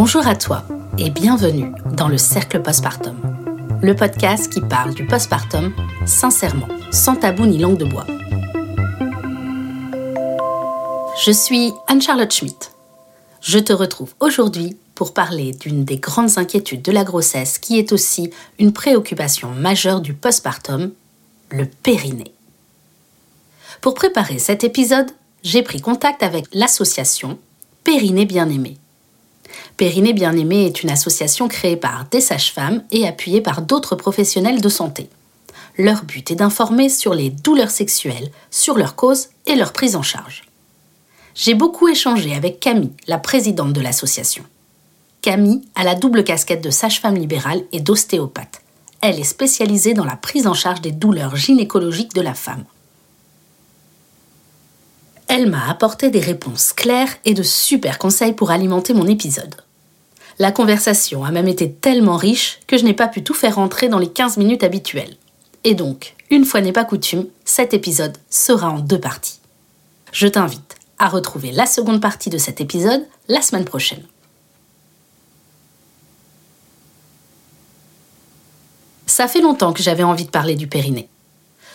Bonjour à toi et bienvenue dans le Cercle Postpartum, le podcast qui parle du postpartum sincèrement, sans tabou ni langue de bois. Je suis Anne-Charlotte Schmitt. Je te retrouve aujourd'hui pour parler d'une des grandes inquiétudes de la grossesse qui est aussi une préoccupation majeure du postpartum, le périnée. Pour préparer cet épisode, j'ai pris contact avec l'association Périnée Bien-Aimé. Périnée Bien-Aimé est une association créée par des sages-femmes et appuyée par d'autres professionnels de santé. Leur but est d'informer sur les douleurs sexuelles, sur leurs causes et leur prise en charge. J'ai beaucoup échangé avec Camille, la présidente de l'association. Camille a la double casquette de sage-femme libérale et d'ostéopathe. Elle est spécialisée dans la prise en charge des douleurs gynécologiques de la femme. Elle m'a apporté des réponses claires et de super conseils pour alimenter mon épisode. La conversation a même été tellement riche que je n'ai pas pu tout faire rentrer dans les 15 minutes habituelles. Et donc, une fois n'est pas coutume, cet épisode sera en deux parties. Je t'invite à retrouver la seconde partie de cet épisode la semaine prochaine. Ça fait longtemps que j'avais envie de parler du périnée.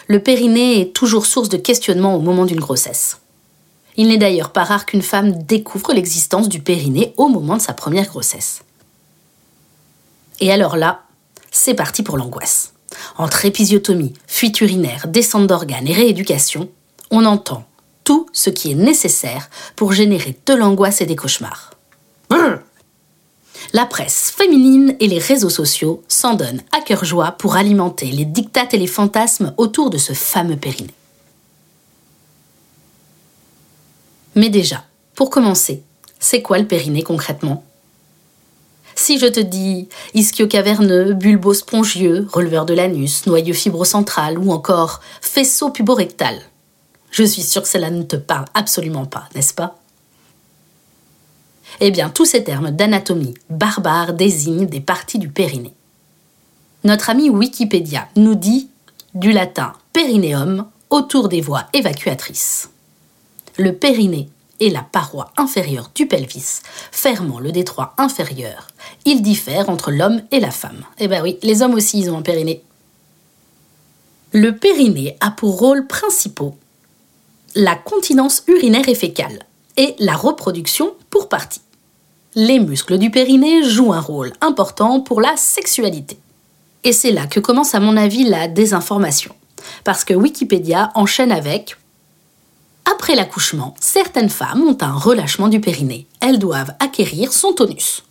Le périnée est toujours source de questionnement au moment d'une grossesse. Il n'est d'ailleurs pas rare qu'une femme découvre l'existence du périnée au moment de sa première grossesse. Et alors là, c'est parti pour l'angoisse. Entre épisiotomie, fuite urinaire, descente d'organes et rééducation, on entend tout ce qui est nécessaire pour générer de l'angoisse et des cauchemars. La presse féminine et les réseaux sociaux s'en donnent à cœur joie pour alimenter les dictates et les fantasmes autour de ce fameux périnée. Mais déjà, pour commencer, c'est quoi le périnée concrètement? Si je te dis ischio-caverneux, bulbo-spongieux, releveur de l'anus, noyau fibrocentral ou encore faisceau puborectal, je suis sûre que cela ne te parle absolument pas, n'est-ce pas? Eh bien, tous ces termes d'anatomie barbare désignent des parties du périnée. Notre ami Wikipédia nous dit du latin périnéum autour des voies évacuatrices le périnée est la paroi inférieure du pelvis, fermant le détroit inférieur. Il diffère entre l'homme et la femme. Eh ben oui, les hommes aussi, ils ont un périnée. Le périnée a pour rôle principaux la continence urinaire et fécale et la reproduction pour partie. Les muscles du périnée jouent un rôle important pour la sexualité. Et c'est là que commence à mon avis la désinformation. Parce que Wikipédia enchaîne avec après l'accouchement, certaines femmes ont un relâchement du périnée. Elles doivent acquérir son tonus.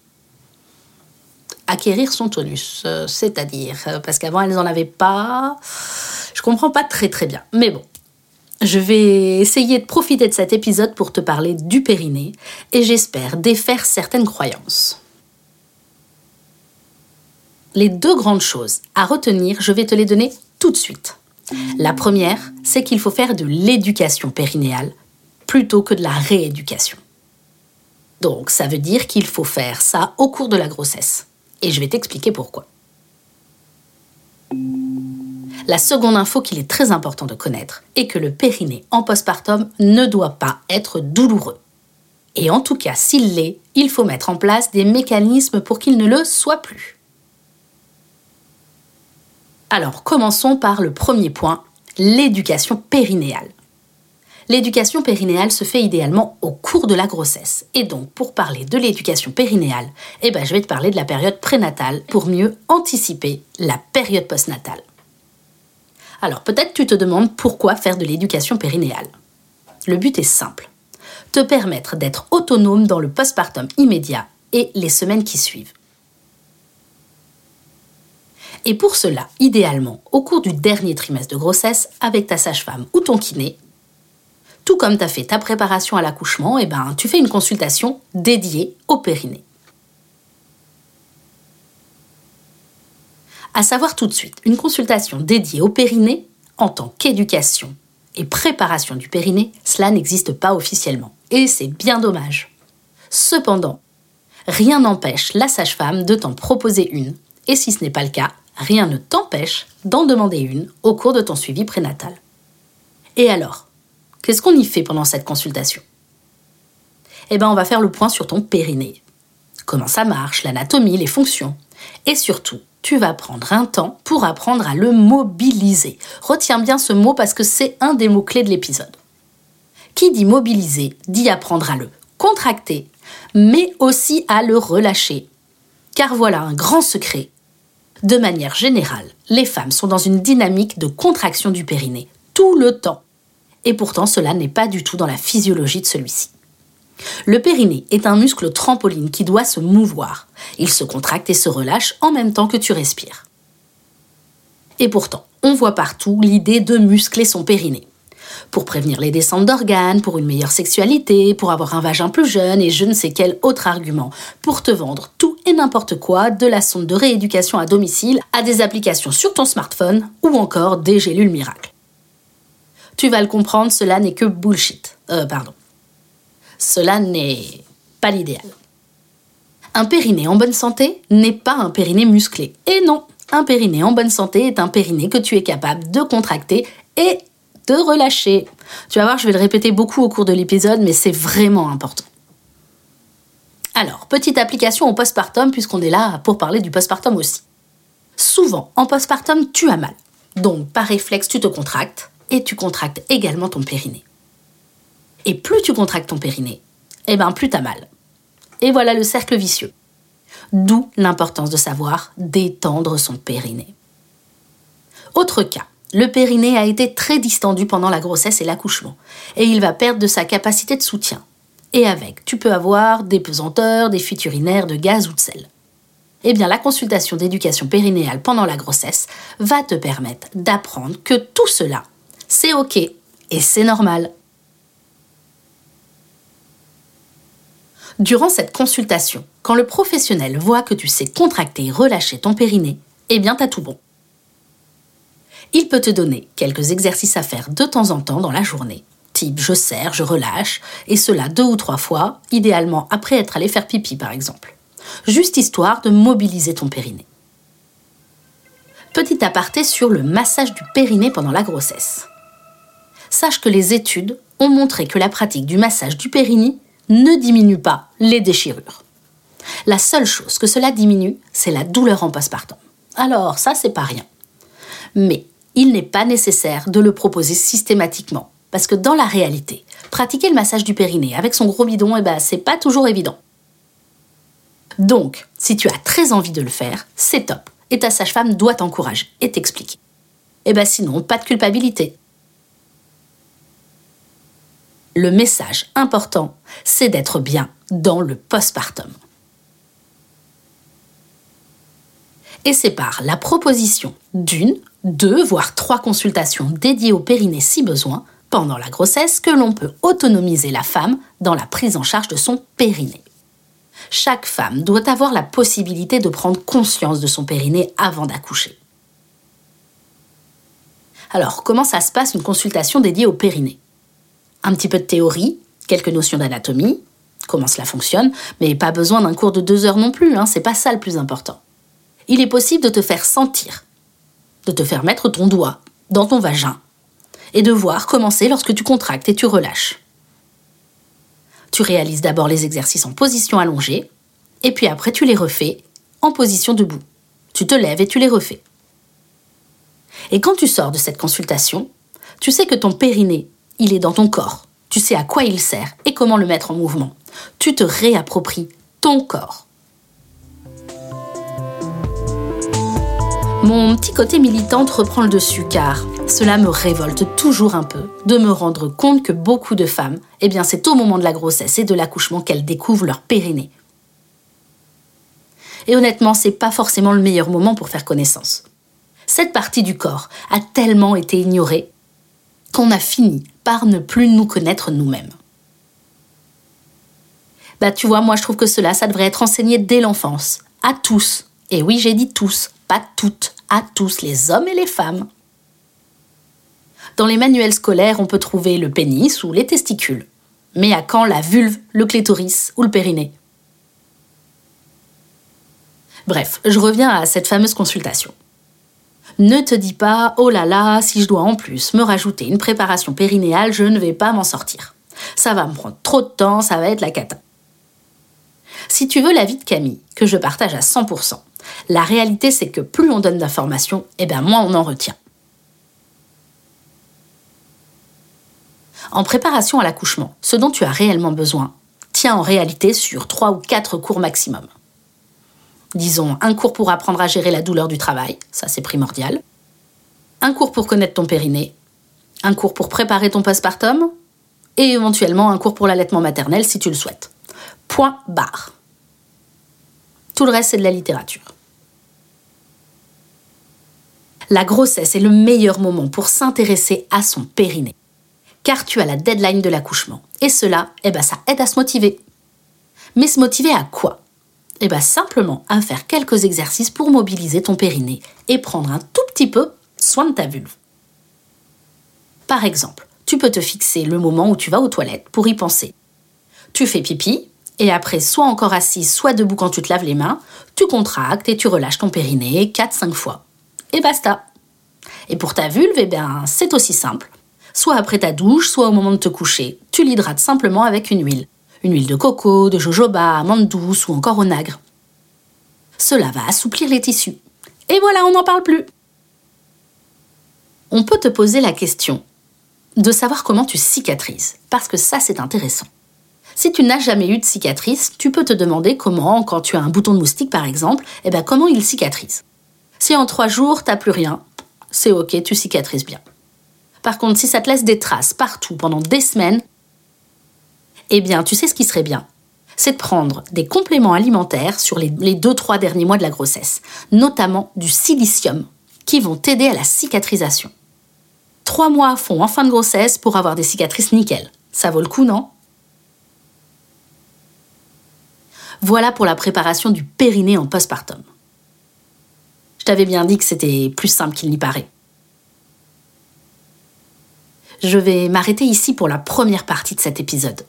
Acquérir son tonus, euh, c'est-à-dire, euh, parce qu'avant elles n'en avaient pas. Je comprends pas très très bien. Mais bon, je vais essayer de profiter de cet épisode pour te parler du périnée et j'espère défaire certaines croyances. Les deux grandes choses à retenir, je vais te les donner tout de suite. La première, c'est qu'il faut faire de l'éducation périnéale plutôt que de la rééducation. Donc ça veut dire qu'il faut faire ça au cours de la grossesse. Et je vais t'expliquer pourquoi. La seconde info qu'il est très important de connaître est que le périnée en postpartum ne doit pas être douloureux. Et en tout cas, s'il l'est, il faut mettre en place des mécanismes pour qu'il ne le soit plus. Alors, commençons par le premier point, l'éducation périnéale. L'éducation périnéale se fait idéalement au cours de la grossesse. Et donc, pour parler de l'éducation périnéale, eh ben, je vais te parler de la période prénatale pour mieux anticiper la période postnatale. Alors, peut-être tu te demandes pourquoi faire de l'éducation périnéale. Le but est simple te permettre d'être autonome dans le postpartum immédiat et les semaines qui suivent. Et pour cela, idéalement, au cours du dernier trimestre de grossesse, avec ta sage-femme ou ton kiné, tout comme tu as fait ta préparation à l'accouchement, et eh ben, tu fais une consultation dédiée au périnée. À savoir tout de suite, une consultation dédiée au périnée en tant qu'éducation et préparation du périnée, cela n'existe pas officiellement. Et c'est bien dommage. Cependant, rien n'empêche la sage-femme de t'en proposer une. Et si ce n'est pas le cas, rien ne t'empêche d'en demander une au cours de ton suivi prénatal. Et alors, qu'est-ce qu'on y fait pendant cette consultation? Eh bien, on va faire le point sur ton périnée. comment ça marche, l'anatomie, les fonctions? Et surtout, tu vas prendre un temps pour apprendre à le mobiliser. Retiens bien ce mot parce que c'est un des mots-clés de l'épisode. Qui dit mobiliser dit apprendre à le contracter, mais aussi à le relâcher. Car voilà un grand secret. De manière générale, les femmes sont dans une dynamique de contraction du périnée tout le temps. Et pourtant, cela n'est pas du tout dans la physiologie de celui-ci. Le périnée est un muscle trampoline qui doit se mouvoir. Il se contracte et se relâche en même temps que tu respires. Et pourtant, on voit partout l'idée de muscler son périnée. Pour prévenir les descentes d'organes, pour une meilleure sexualité, pour avoir un vagin plus jeune et je ne sais quel autre argument. Pour te vendre tout et n'importe quoi, de la sonde de rééducation à domicile à des applications sur ton smartphone ou encore des gélules miracles. Tu vas le comprendre, cela n'est que bullshit. Euh, pardon cela n'est pas l'idéal. Un périnée en bonne santé n'est pas un périnée musclé. Et non, un périnée en bonne santé est un périnée que tu es capable de contracter et de relâcher. Tu vas voir, je vais le répéter beaucoup au cours de l'épisode, mais c'est vraiment important. Alors, petite application au postpartum, puisqu'on est là pour parler du postpartum aussi. Souvent, en postpartum, tu as mal. Donc, par réflexe, tu te contractes et tu contractes également ton périnée. Et plus tu contractes ton périnée, et eh ben plus t'as mal. Et voilà le cercle vicieux. D'où l'importance de savoir détendre son périnée. Autre cas, le périnée a été très distendu pendant la grossesse et l'accouchement, et il va perdre de sa capacité de soutien. Et avec, tu peux avoir des pesanteurs, des fuites urinaires, de gaz ou de sel. Eh bien, la consultation d'éducation périnéale pendant la grossesse va te permettre d'apprendre que tout cela, c'est OK et c'est normal. Durant cette consultation, quand le professionnel voit que tu sais contracter et relâcher ton périnée, eh bien t'as tout bon. Il peut te donner quelques exercices à faire de temps en temps dans la journée, type je serre, je relâche, et cela deux ou trois fois, idéalement après être allé faire pipi par exemple. Juste histoire de mobiliser ton périnée. Petit aparté sur le massage du périnée pendant la grossesse. Sache que les études ont montré que la pratique du massage du périnée ne diminue pas les déchirures. La seule chose que cela diminue, c'est la douleur en postpartum. Alors, ça, c'est pas rien. Mais il n'est pas nécessaire de le proposer systématiquement, parce que dans la réalité, pratiquer le massage du périnée avec son gros bidon, eh ben, c'est pas toujours évident. Donc, si tu as très envie de le faire, c'est top, et ta sage-femme doit t'encourager et t'expliquer. Eh ben sinon, pas de culpabilité. Le message important, c'est d'être bien dans le postpartum. Et c'est par la proposition d'une, deux, voire trois consultations dédiées au périnée si besoin pendant la grossesse que l'on peut autonomiser la femme dans la prise en charge de son périnée. Chaque femme doit avoir la possibilité de prendre conscience de son périnée avant d'accoucher. Alors, comment ça se passe une consultation dédiée au périnée? Un petit peu de théorie, quelques notions d'anatomie, comment cela fonctionne, mais pas besoin d'un cours de deux heures non plus, hein, c'est pas ça le plus important. Il est possible de te faire sentir, de te faire mettre ton doigt dans ton vagin, et de voir commencer lorsque tu contractes et tu relâches. Tu réalises d'abord les exercices en position allongée, et puis après tu les refais en position debout. Tu te lèves et tu les refais. Et quand tu sors de cette consultation, tu sais que ton périnée il est dans ton corps. Tu sais à quoi il sert et comment le mettre en mouvement. Tu te réappropries ton corps. Mon petit côté militante reprend le dessus car cela me révolte toujours un peu de me rendre compte que beaucoup de femmes, eh bien c'est au moment de la grossesse et de l'accouchement qu'elles découvrent leur périnée. Et honnêtement, c'est pas forcément le meilleur moment pour faire connaissance. Cette partie du corps a tellement été ignorée qu'on a fini par ne plus nous connaître nous-mêmes. Bah tu vois, moi je trouve que cela, ça devrait être enseigné dès l'enfance, à tous. Et oui, j'ai dit tous, pas toutes, à tous, les hommes et les femmes. Dans les manuels scolaires, on peut trouver le pénis ou les testicules. Mais à quand la vulve, le clitoris ou le périnée? Bref, je reviens à cette fameuse consultation. Ne te dis pas oh là là, si je dois en plus me rajouter une préparation périnéale, je ne vais pas m'en sortir. Ça va me prendre trop de temps, ça va être la cata. Si tu veux l'avis de Camille, que je partage à 100%, la réalité c'est que plus on donne d'informations, et eh bien moins on en retient. En préparation à l'accouchement, ce dont tu as réellement besoin tient en réalité sur 3 ou 4 cours maximum. Disons un cours pour apprendre à gérer la douleur du travail, ça c'est primordial. Un cours pour connaître ton périnée. Un cours pour préparer ton postpartum. Et éventuellement un cours pour l'allaitement maternel si tu le souhaites. Point barre. Tout le reste c'est de la littérature. La grossesse est le meilleur moment pour s'intéresser à son périnée car tu as la deadline de l'accouchement. Et cela, eh ben, ça aide à se motiver. Mais se motiver à quoi? Eh ben, simplement à faire quelques exercices pour mobiliser ton périnée et prendre un tout petit peu soin de ta vulve. Par exemple, tu peux te fixer le moment où tu vas aux toilettes pour y penser. Tu fais pipi, et après, soit encore assis, soit debout quand tu te laves les mains, tu contractes et tu relâches ton périnée 4-5 fois. Et basta. Et pour ta vulve, eh bien, c'est aussi simple soit après ta douche, soit au moment de te coucher. Tu l'hydrates simplement avec une huile. Une huile de coco, de jojoba, amande douce ou encore onagre. Cela va assouplir les tissus. Et voilà, on n'en parle plus. On peut te poser la question de savoir comment tu cicatrises, parce que ça c'est intéressant. Si tu n'as jamais eu de cicatrice, tu peux te demander comment, quand tu as un bouton de moustique par exemple, eh ben comment il cicatrise. Si en trois jours t'as plus rien, c'est ok, tu cicatrises bien. Par contre, si ça te laisse des traces partout pendant des semaines, eh bien, tu sais ce qui serait bien? C'est de prendre des compléments alimentaires sur les 2-3 derniers mois de la grossesse, notamment du silicium, qui vont t'aider à la cicatrisation. Trois mois à fond en fin de grossesse pour avoir des cicatrices nickel. Ça vaut le coup, non? Voilà pour la préparation du périnée en postpartum. Je t'avais bien dit que c'était plus simple qu'il n'y paraît. Je vais m'arrêter ici pour la première partie de cet épisode.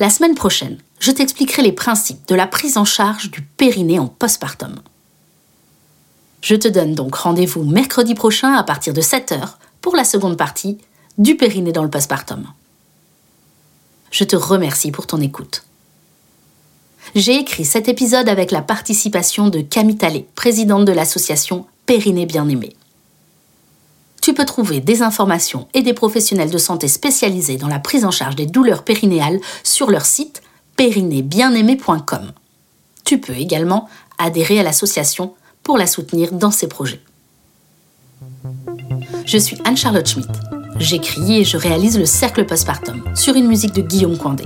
La semaine prochaine, je t'expliquerai les principes de la prise en charge du périnée en postpartum. Je te donne donc rendez-vous mercredi prochain à partir de 7h pour la seconde partie du périnée dans le postpartum. Je te remercie pour ton écoute. J'ai écrit cet épisode avec la participation de Camille Tallet, présidente de l'association Périnée Bien-Aimé tu peux trouver des informations et des professionnels de santé spécialisés dans la prise en charge des douleurs périnéales sur leur site périnéebienAimé.com. Tu peux également adhérer à l'association pour la soutenir dans ses projets. Je suis Anne-Charlotte Schmitt. J'écris et je réalise le Cercle Postpartum sur une musique de Guillaume Coindé.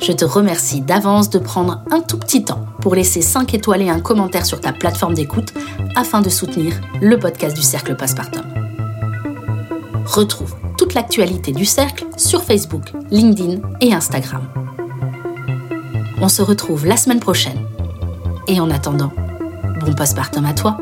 Je te remercie d'avance de prendre un tout petit temps pour laisser 5 étoiles et un commentaire sur ta plateforme d'écoute afin de soutenir le podcast du Cercle Passepartum. Retrouve toute l'actualité du Cercle sur Facebook, LinkedIn et Instagram. On se retrouve la semaine prochaine. Et en attendant, bon postpartum à toi